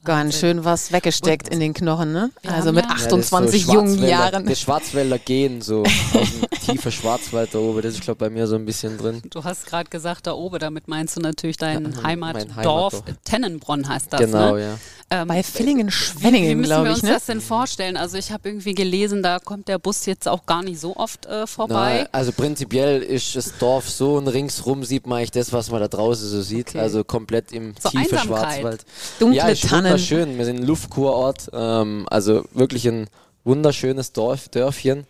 Ganz schön was weggesteckt in den Knochen, ne? Also mit 28 ja, so jungen Jahren. Das Schwarzwälder gehen so aus dem tiefen Schwarzwald da oben, das ist glaube bei mir so ein bisschen drin. Du hast gerade gesagt da oben, damit meinst du natürlich dein ja, Heimatdorf. Heimatdorf. Tennenbronn heißt das, Genau, ne? ja. Ähm, Bei Villingen-Schwenningen, glaube ich. Wie müssen wir uns ne? das denn vorstellen? Also ich habe irgendwie gelesen, da kommt der Bus jetzt auch gar nicht so oft äh, vorbei. Na, also prinzipiell ist das Dorf so und ringsrum sieht man eigentlich das, was man da draußen so sieht. Okay. Also komplett im so tiefen Schwarzwald. Dunkle ja, Tannen. Wunderschön. Wir sind ein Luftkurort. Ähm, also wirklich ein wunderschönes Dorf, Dörfchen.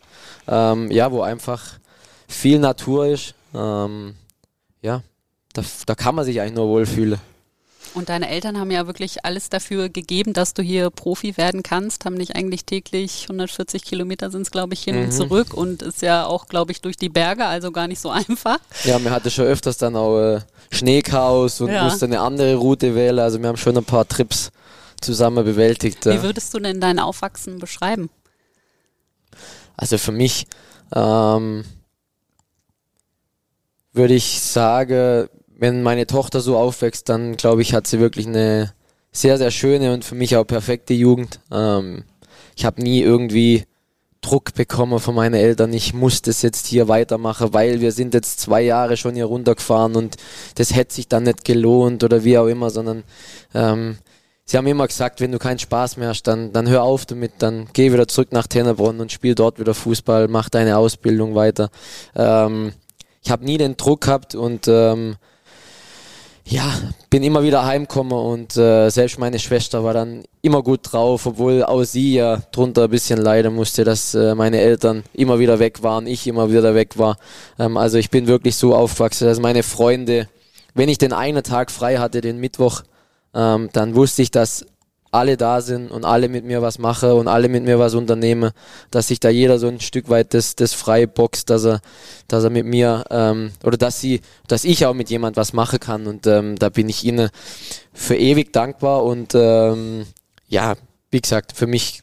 Ähm, ja, wo einfach viel Natur ist. Ähm, ja, da, da kann man sich eigentlich nur wohlfühlen. Und deine Eltern haben ja wirklich alles dafür gegeben, dass du hier Profi werden kannst, haben dich eigentlich täglich 140 Kilometer sind es, glaube ich, hin mhm. und zurück und ist ja auch, glaube ich, durch die Berge, also gar nicht so einfach. Ja, mir hatte schon öfters dann auch äh, Schneechaos und ja. musste eine andere Route wählen. Also wir haben schon ein paar Trips zusammen bewältigt. Wie würdest du denn dein Aufwachsen beschreiben? Also für mich ähm, würde ich sagen, wenn meine Tochter so aufwächst, dann glaube ich, hat sie wirklich eine sehr, sehr schöne und für mich auch perfekte Jugend. Ähm, ich habe nie irgendwie Druck bekommen von meinen Eltern, ich muss das jetzt hier weitermachen, weil wir sind jetzt zwei Jahre schon hier runtergefahren und das hätte sich dann nicht gelohnt oder wie auch immer, sondern ähm, sie haben immer gesagt, wenn du keinen Spaß mehr hast, dann, dann hör auf damit, dann geh wieder zurück nach Tennerbronn und spiel dort wieder Fußball, mach deine Ausbildung weiter. Ähm, ich habe nie den Druck gehabt und ähm, ja, bin immer wieder heimgekommen und äh, selbst meine Schwester war dann immer gut drauf, obwohl auch sie ja drunter ein bisschen leiden musste, dass äh, meine Eltern immer wieder weg waren, ich immer wieder weg war. Ähm, also ich bin wirklich so aufgewachsen, dass meine Freunde, wenn ich den einen Tag frei hatte, den Mittwoch, ähm, dann wusste ich, dass alle da sind und alle mit mir was machen und alle mit mir was unternehmen, dass sich da jeder so ein Stück weit das, das frei boxt, dass er, dass er mit mir ähm, oder dass sie, dass ich auch mit jemand was machen kann und ähm, da bin ich ihnen für ewig dankbar und ähm, ja, wie gesagt, für mich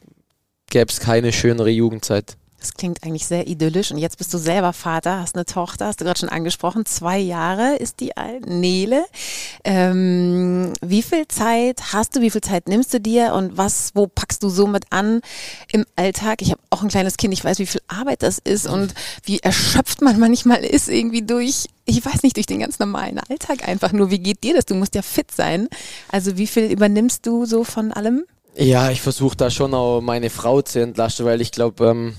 gäbe es keine schönere Jugendzeit. Das klingt eigentlich sehr idyllisch. Und jetzt bist du selber Vater, hast eine Tochter, hast du gerade schon angesprochen. Zwei Jahre ist die alt, Nele. Ähm, wie viel Zeit hast du, wie viel Zeit nimmst du dir und was, wo packst du so mit an im Alltag? Ich habe auch ein kleines Kind, ich weiß, wie viel Arbeit das ist und wie erschöpft man manchmal ist irgendwie durch ich weiß nicht, durch den ganz normalen Alltag einfach nur. Wie geht dir das? Du musst ja fit sein. Also wie viel übernimmst du so von allem? Ja, ich versuche da schon auch meine Frau zu entlasten, weil ich glaube, ähm,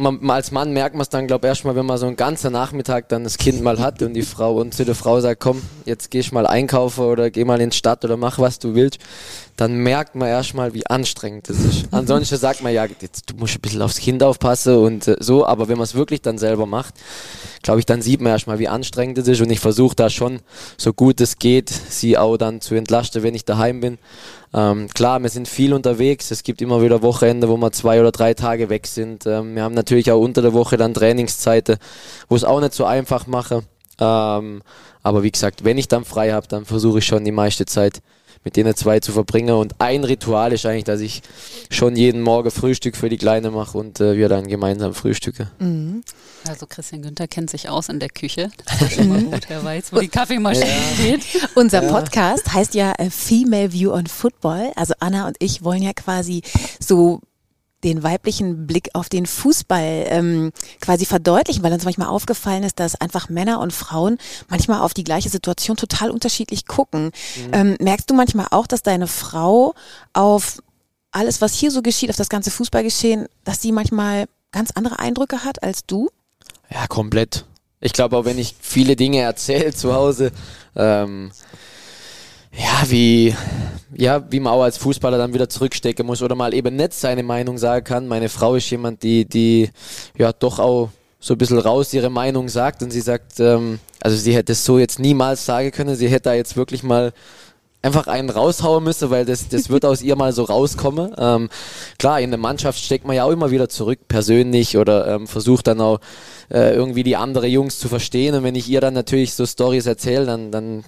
man, als Mann merkt man es dann, glaube ich, erstmal, wenn man so einen ganzen Nachmittag dann das Kind mal hat und die Frau und zu der Frau sagt, komm, jetzt geh ich mal einkaufen oder geh mal in die Stadt oder mach was du willst, dann merkt man erstmal, wie anstrengend das ist. Ansonsten sagt man ja, jetzt, du musst ein bisschen aufs Kind aufpassen und äh, so, aber wenn man es wirklich dann selber macht, glaube ich, dann sieht man erstmal, wie anstrengend es ist und ich versuche da schon, so gut es geht, sie auch dann zu entlasten, wenn ich daheim bin. Ähm, klar, wir sind viel unterwegs. Es gibt immer wieder Wochenende, wo wir zwei oder drei Tage weg sind. Ähm, wir haben natürlich auch unter der Woche dann Trainingszeiten, wo es auch nicht so einfach mache. Ähm, aber wie gesagt, wenn ich dann frei habe, dann versuche ich schon die meiste Zeit mit denen zwei zu verbringen. Und ein Ritual ist eigentlich, dass ich schon jeden Morgen Frühstück für die Kleine mache und äh, wir dann gemeinsam frühstücken. Mhm. Also Christian Günther kennt sich aus in der Küche. Das ist schon mal gut. Er weiß, wo die Kaffeemaschine ja. steht. Unser Podcast heißt ja äh, Female View on Football. Also Anna und ich wollen ja quasi so den weiblichen Blick auf den Fußball ähm, quasi verdeutlichen, weil uns manchmal aufgefallen ist, dass einfach Männer und Frauen manchmal auf die gleiche Situation total unterschiedlich gucken. Mhm. Ähm, merkst du manchmal auch, dass deine Frau auf alles, was hier so geschieht, auf das ganze Fußballgeschehen, dass sie manchmal ganz andere Eindrücke hat als du? Ja, komplett. Ich glaube auch, wenn ich viele Dinge erzähle zu Hause, ähm, ja, wie, ja, wie man auch als Fußballer dann wieder zurückstecken muss oder mal eben nicht seine Meinung sagen kann. Meine Frau ist jemand, die, die ja doch auch so ein bisschen raus ihre Meinung sagt und sie sagt, ähm, also sie hätte es so jetzt niemals sagen können, sie hätte da jetzt wirklich mal einfach einen raushauen müssen, weil das, das wird aus ihr mal so rauskommen. Ähm, klar, in der Mannschaft steckt man ja auch immer wieder zurück, persönlich oder ähm, versucht dann auch äh, irgendwie die andere Jungs zu verstehen. Und wenn ich ihr dann natürlich so Stories erzähle, dann, dann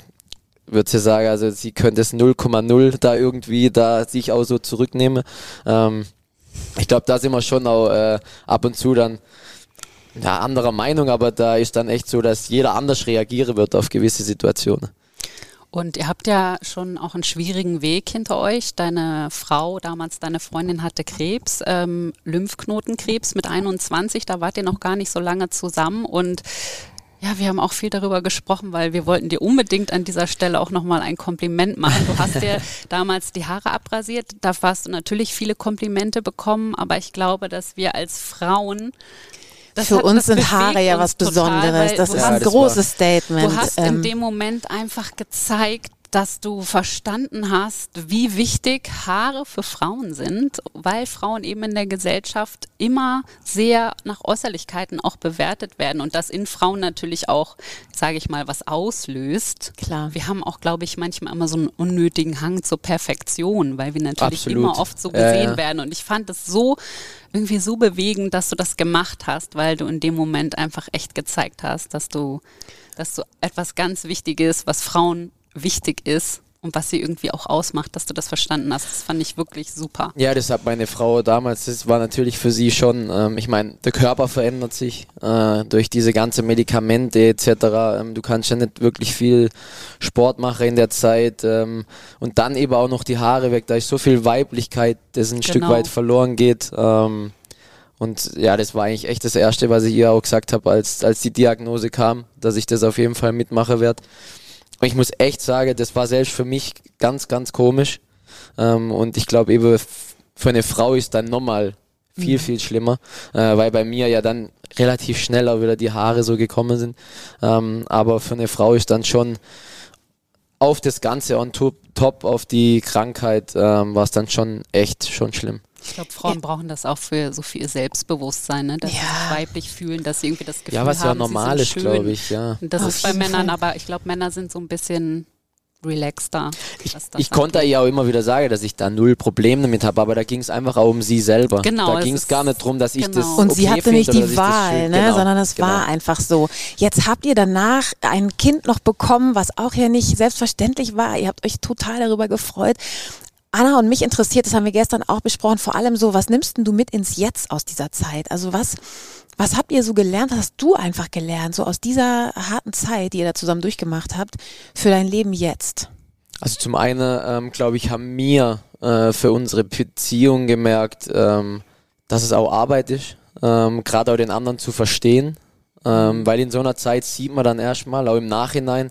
würde sie sagen, also sie könnte es 0,0 da irgendwie da sich auch so zurücknehmen. Ähm, ich glaube, da sind wir schon auch äh, ab und zu dann ja, anderer Meinung, aber da ist dann echt so, dass jeder anders reagieren wird auf gewisse Situationen. Und ihr habt ja schon auch einen schwierigen Weg hinter euch. Deine Frau, damals deine Freundin, hatte Krebs, ähm, Lymphknotenkrebs mit 21. Da wart ihr noch gar nicht so lange zusammen. Und ja, wir haben auch viel darüber gesprochen, weil wir wollten dir unbedingt an dieser Stelle auch nochmal ein Kompliment machen. Du hast dir damals die Haare abrasiert. Da hast du natürlich viele Komplimente bekommen, aber ich glaube, dass wir als Frauen das Für hat, uns sind Haare ja was Besonderes. das ist ein großes Statement. Du hast ähm, in dem Moment einfach gezeigt, dass du verstanden hast, wie wichtig Haare für Frauen sind, weil Frauen eben in der Gesellschaft immer sehr nach Äußerlichkeiten auch bewertet werden und das in Frauen natürlich auch, sage ich mal, was auslöst. Klar. Wir haben auch, glaube ich, manchmal immer so einen unnötigen Hang zur Perfektion, weil wir natürlich Absolut. immer oft so gesehen ja. werden und ich fand es so irgendwie so bewegend, dass du das gemacht hast, weil du in dem Moment einfach echt gezeigt hast, dass du, dass du etwas ganz Wichtiges, was Frauen wichtig ist und was sie irgendwie auch ausmacht, dass du das verstanden hast. Das fand ich wirklich super. Ja, das hat meine Frau damals, das war natürlich für sie schon, ähm, ich meine, der Körper verändert sich äh, durch diese ganze Medikamente etc. Ähm, du kannst ja nicht wirklich viel Sport machen in der Zeit ähm, und dann eben auch noch die Haare weg, da ist so viel Weiblichkeit, das ein genau. Stück weit verloren geht. Ähm, und ja, das war eigentlich echt das Erste, was ich ihr auch gesagt habe, als, als die Diagnose kam, dass ich das auf jeden Fall mitmachen werde ich muss echt sagen, das war selbst für mich ganz, ganz komisch. Ähm, und ich glaube eben, für eine Frau ist dann nochmal viel, mhm. viel schlimmer, äh, weil bei mir ja dann relativ schnell auch wieder die Haare so gekommen sind. Ähm, aber für eine Frau ist dann schon auf das Ganze on top, top auf die Krankheit ähm, war es dann schon echt schon schlimm. Ich glaube, Frauen ja. brauchen das auch für so viel Selbstbewusstsein, ne? dass ja. sie sich weiblich fühlen, dass sie irgendwie das Gefühl haben, Ja, was haben, ja normal ist, glaube ich, ja. Und das Auf ist bei Männern, Fall. aber ich glaube, Männer sind so ein bisschen relaxter. Ich, ich konnte ihr auch immer wieder sagen, dass ich da null Probleme damit habe, aber da ging es einfach auch um sie selber. Genau. Da ging es gar nicht darum, dass ich genau. das Und okay sie hatte nicht die Wahl, ne? Genau, sondern es genau. war einfach so. Jetzt habt ihr danach ein Kind noch bekommen, was auch ja nicht selbstverständlich war. Ihr habt euch total darüber gefreut. Anna und mich interessiert, das haben wir gestern auch besprochen, vor allem so, was nimmst denn du mit ins Jetzt aus dieser Zeit? Also was, was habt ihr so gelernt? Was hast du einfach gelernt, so aus dieser harten Zeit, die ihr da zusammen durchgemacht habt, für dein Leben jetzt? Also zum einen, ähm, glaube ich, haben wir äh, für unsere Beziehung gemerkt, ähm, dass es auch Arbeit ist, ähm, gerade auch den anderen zu verstehen. Ähm, weil in so einer Zeit sieht man dann erstmal, auch im Nachhinein,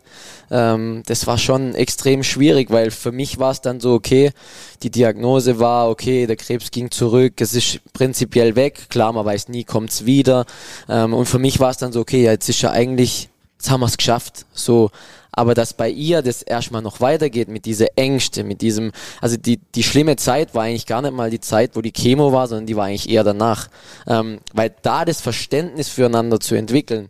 ähm, das war schon extrem schwierig, weil für mich war es dann so, okay, die Diagnose war, okay, der Krebs ging zurück, es ist prinzipiell weg, klar, man weiß nie, kommt's wieder. Ähm, und für mich war es dann so, okay, ja, jetzt ist ja eigentlich, jetzt haben wir es geschafft. So, aber dass bei ihr das erstmal noch weitergeht mit dieser Ängste, mit diesem, also die, die schlimme Zeit war eigentlich gar nicht mal die Zeit, wo die Chemo war, sondern die war eigentlich eher danach. Ähm, weil da das Verständnis füreinander zu entwickeln,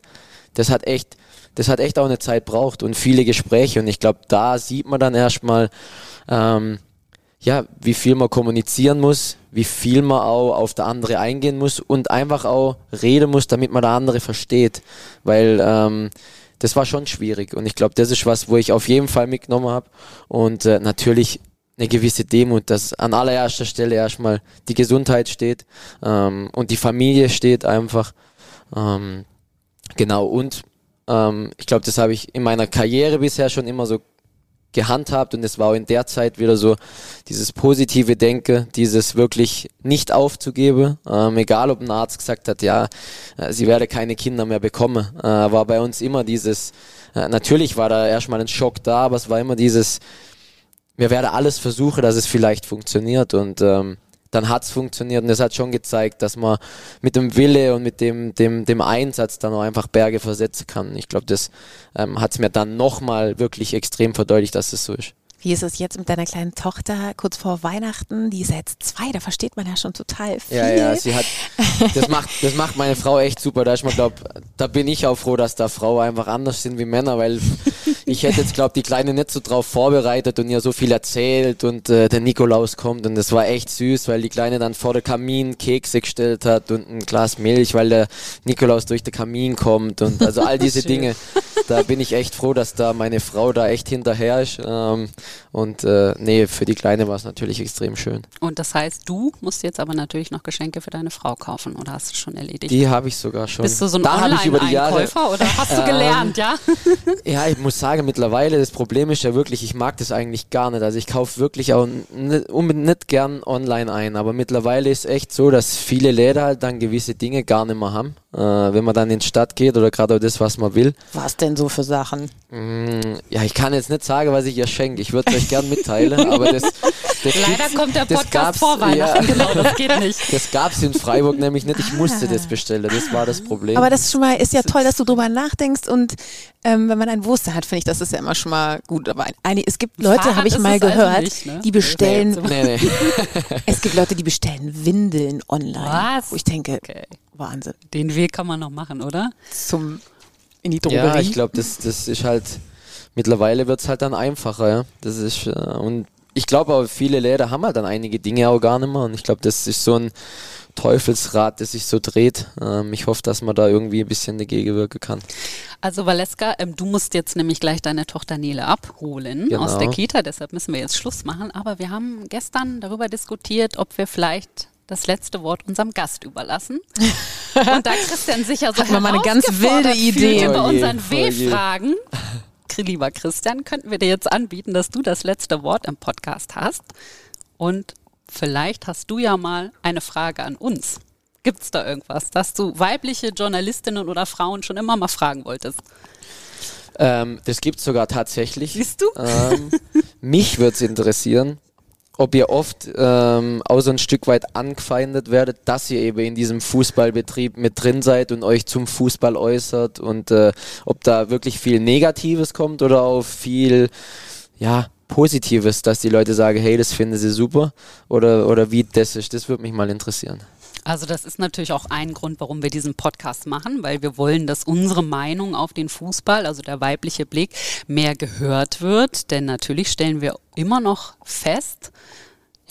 das hat echt, das hat echt auch eine Zeit braucht und viele Gespräche und ich glaube, da sieht man dann erstmal, ähm, ja, wie viel man kommunizieren muss, wie viel man auch auf der andere eingehen muss und einfach auch reden muss, damit man der andere versteht. Weil ähm, das war schon schwierig und ich glaube, das ist was, wo ich auf jeden Fall mitgenommen habe. Und äh, natürlich eine gewisse Demut, dass an allererster Stelle erstmal die Gesundheit steht ähm, und die Familie steht einfach. Ähm, genau, und ähm, ich glaube, das habe ich in meiner Karriere bisher schon immer so gehandhabt und es war auch in der Zeit wieder so dieses positive Denke, dieses wirklich nicht aufzugeben, ähm, egal ob ein Arzt gesagt hat, ja, äh, sie werde keine Kinder mehr bekommen, äh, war bei uns immer dieses, äh, natürlich war da erstmal ein Schock da, aber es war immer dieses, wir werden alles versuchen, dass es vielleicht funktioniert. Und ähm, dann hat es funktioniert und es hat schon gezeigt, dass man mit dem Wille und mit dem, dem, dem Einsatz dann auch einfach Berge versetzen kann. Ich glaube, das ähm, hat es mir dann nochmal wirklich extrem verdeutlicht, dass es so ist. Wie ist es jetzt mit deiner kleinen Tochter kurz vor Weihnachten? Die ist jetzt zwei, da versteht man ja schon total viel. Ja, ja, sie hat, das macht, das macht meine Frau echt super. Da ist man, glaub, da bin ich auch froh, dass da Frauen einfach anders sind wie Männer, weil ich hätte jetzt, glaube die Kleine nicht so drauf vorbereitet und ihr so viel erzählt und äh, der Nikolaus kommt und das war echt süß, weil die Kleine dann vor der Kamin Kekse gestellt hat und ein Glas Milch, weil der Nikolaus durch den Kamin kommt und also all diese Dinge. Da bin ich echt froh, dass da meine Frau da echt hinterher ist. Ähm, und äh, nee, für die Kleine war es natürlich extrem schön. Und das heißt, du musst jetzt aber natürlich noch Geschenke für deine Frau kaufen oder hast du schon erledigt? Die habe ich sogar schon. Bist du so ein Online-Einkäufer oder hast du gelernt, ja? ja, ich muss sagen, mittlerweile das Problem ist ja wirklich, ich mag das eigentlich gar nicht. Also ich kaufe wirklich auch nicht, nicht gern online ein, aber mittlerweile ist echt so, dass viele Läden halt dann gewisse Dinge gar nicht mehr haben. Äh, wenn man dann in die Stadt geht oder gerade auch das, was man will. Was denn so für Sachen? Mm, ja, ich kann jetzt nicht sagen, was ich ihr schenke. Ich würde es euch gern mitteilen, aber das. das Leider kommt der Podcast vor Weihnachten, ja. genau, das geht nicht. Das gab es in Freiburg nämlich nicht. Ich musste das bestellen. Das war das Problem. Aber das ist schon mal ist ja toll, dass du drüber nachdenkst und ähm, wenn man ein Wurster hat, finde ich, das ist ja immer schon mal gut. Aber eine, es gibt Leute, habe ich mal also gehört, also nicht, ne? die bestellen. Nee, nee. es gibt Leute, die bestellen Windeln online. Was? Wo ich denke, okay. Wahnsinn. Den Weg kann man noch machen, oder? Zum in die Drogerie. Ja, ich glaube, das, das ist halt mittlerweile wird es halt dann einfacher, ja. Das ist äh, und ich glaube auch viele Läden haben halt dann einige Dinge auch gar nicht mehr und ich glaube, das ist so ein Teufelsrad, das sich so dreht. Ähm, ich hoffe, dass man da irgendwie ein bisschen dagegen wirken kann. Also Valeska, ähm, du musst jetzt nämlich gleich deine Tochter Nele abholen genau. aus der Kita, deshalb müssen wir jetzt Schluss machen. Aber wir haben gestern darüber diskutiert, ob wir vielleicht das letzte Wort unserem Gast überlassen. Und da Christian sicher so Hat mal eine ganz wilde Idee über unseren oh W-Fragen. Lieber Christian, könnten wir dir jetzt anbieten, dass du das letzte Wort im Podcast hast. Und vielleicht hast du ja mal eine Frage an uns. Gibt es da irgendwas, das du weibliche Journalistinnen oder Frauen schon immer mal fragen wolltest? Ähm, das gibt es sogar tatsächlich. Siehst du? Ähm, mich würde es interessieren, ob ihr oft ähm, auch so ein Stück weit angefeindet werdet, dass ihr eben in diesem Fußballbetrieb mit drin seid und euch zum Fußball äußert und äh, ob da wirklich viel Negatives kommt oder auch viel, ja, Positives, dass die Leute sagen, hey, das finden sie super oder, oder wie das ist, das würde mich mal interessieren. Also das ist natürlich auch ein Grund, warum wir diesen Podcast machen, weil wir wollen, dass unsere Meinung auf den Fußball, also der weibliche Blick, mehr gehört wird. Denn natürlich stellen wir immer noch fest,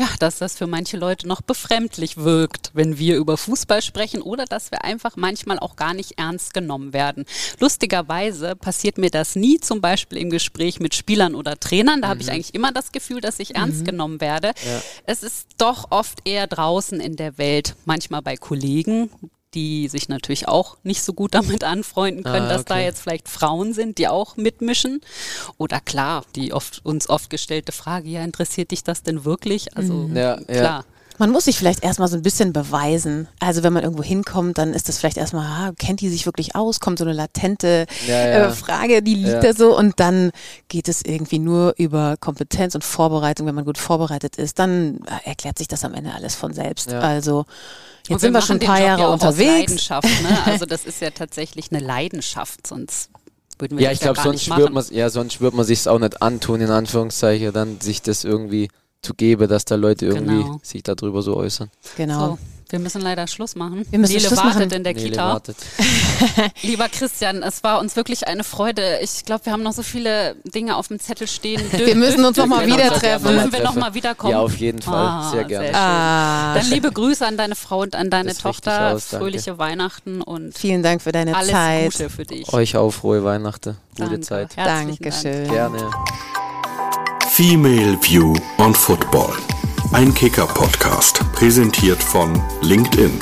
ja, dass das für manche Leute noch befremdlich wirkt, wenn wir über Fußball sprechen oder dass wir einfach manchmal auch gar nicht ernst genommen werden. Lustigerweise passiert mir das nie, zum Beispiel im Gespräch mit Spielern oder Trainern. Da mhm. habe ich eigentlich immer das Gefühl, dass ich ernst mhm. genommen werde. Ja. Es ist doch oft eher draußen in der Welt, manchmal bei Kollegen, die sich natürlich auch nicht so gut damit anfreunden können, ah, okay. dass da jetzt vielleicht Frauen sind, die auch mitmischen. Oder klar, die oft, uns oft gestellte Frage, ja, interessiert dich das denn wirklich? Also mhm. ja, klar. Ja. Man muss sich vielleicht erstmal so ein bisschen beweisen. Also wenn man irgendwo hinkommt, dann ist das vielleicht erstmal, ah, kennt die sich wirklich aus? Kommt so eine latente ja, ja. Äh, Frage, die liegt ja. da so und dann geht es irgendwie nur über Kompetenz und Vorbereitung. Wenn man gut vorbereitet ist, dann äh, erklärt sich das am Ende alles von selbst. Also jetzt und sind wir schon ein paar Jahre unterwegs. Leidenschaft, ne? Also das ist ja tatsächlich eine Leidenschaft, sonst würden wir ja, ich glaube, sonst spürt man ja, sonst wird man sich auch nicht antun in Anführungszeichen, dann sich das irgendwie zu geben, dass da Leute irgendwie genau. sich darüber so äußern. Genau. So. Wir müssen leider Schluss machen. Wir müssen Nele Schluss wartet machen. in der Nele Kita. wartet. Lieber Christian, es war uns wirklich eine Freude. Ich glaube, wir haben noch so viele Dinge auf dem Zettel stehen. Wir müssen uns noch mal Dürfen wir wieder noch- treffen. Dürfen wir noch mal wiederkommen? Ja, auf jeden Fall. Ah, sehr gerne. schön. Ah, Dann liebe Grüße an deine Frau und an deine Tochter. aus. Fröhliche Weihnachten und vielen Dank für deine alles Zeit. Gute für dich. Euch auch frohe Weihnachten. Gute Danke. Zeit. Herzlichen Dankeschön. Gerne. Female View on Football. Ein Kicker-Podcast, präsentiert von LinkedIn.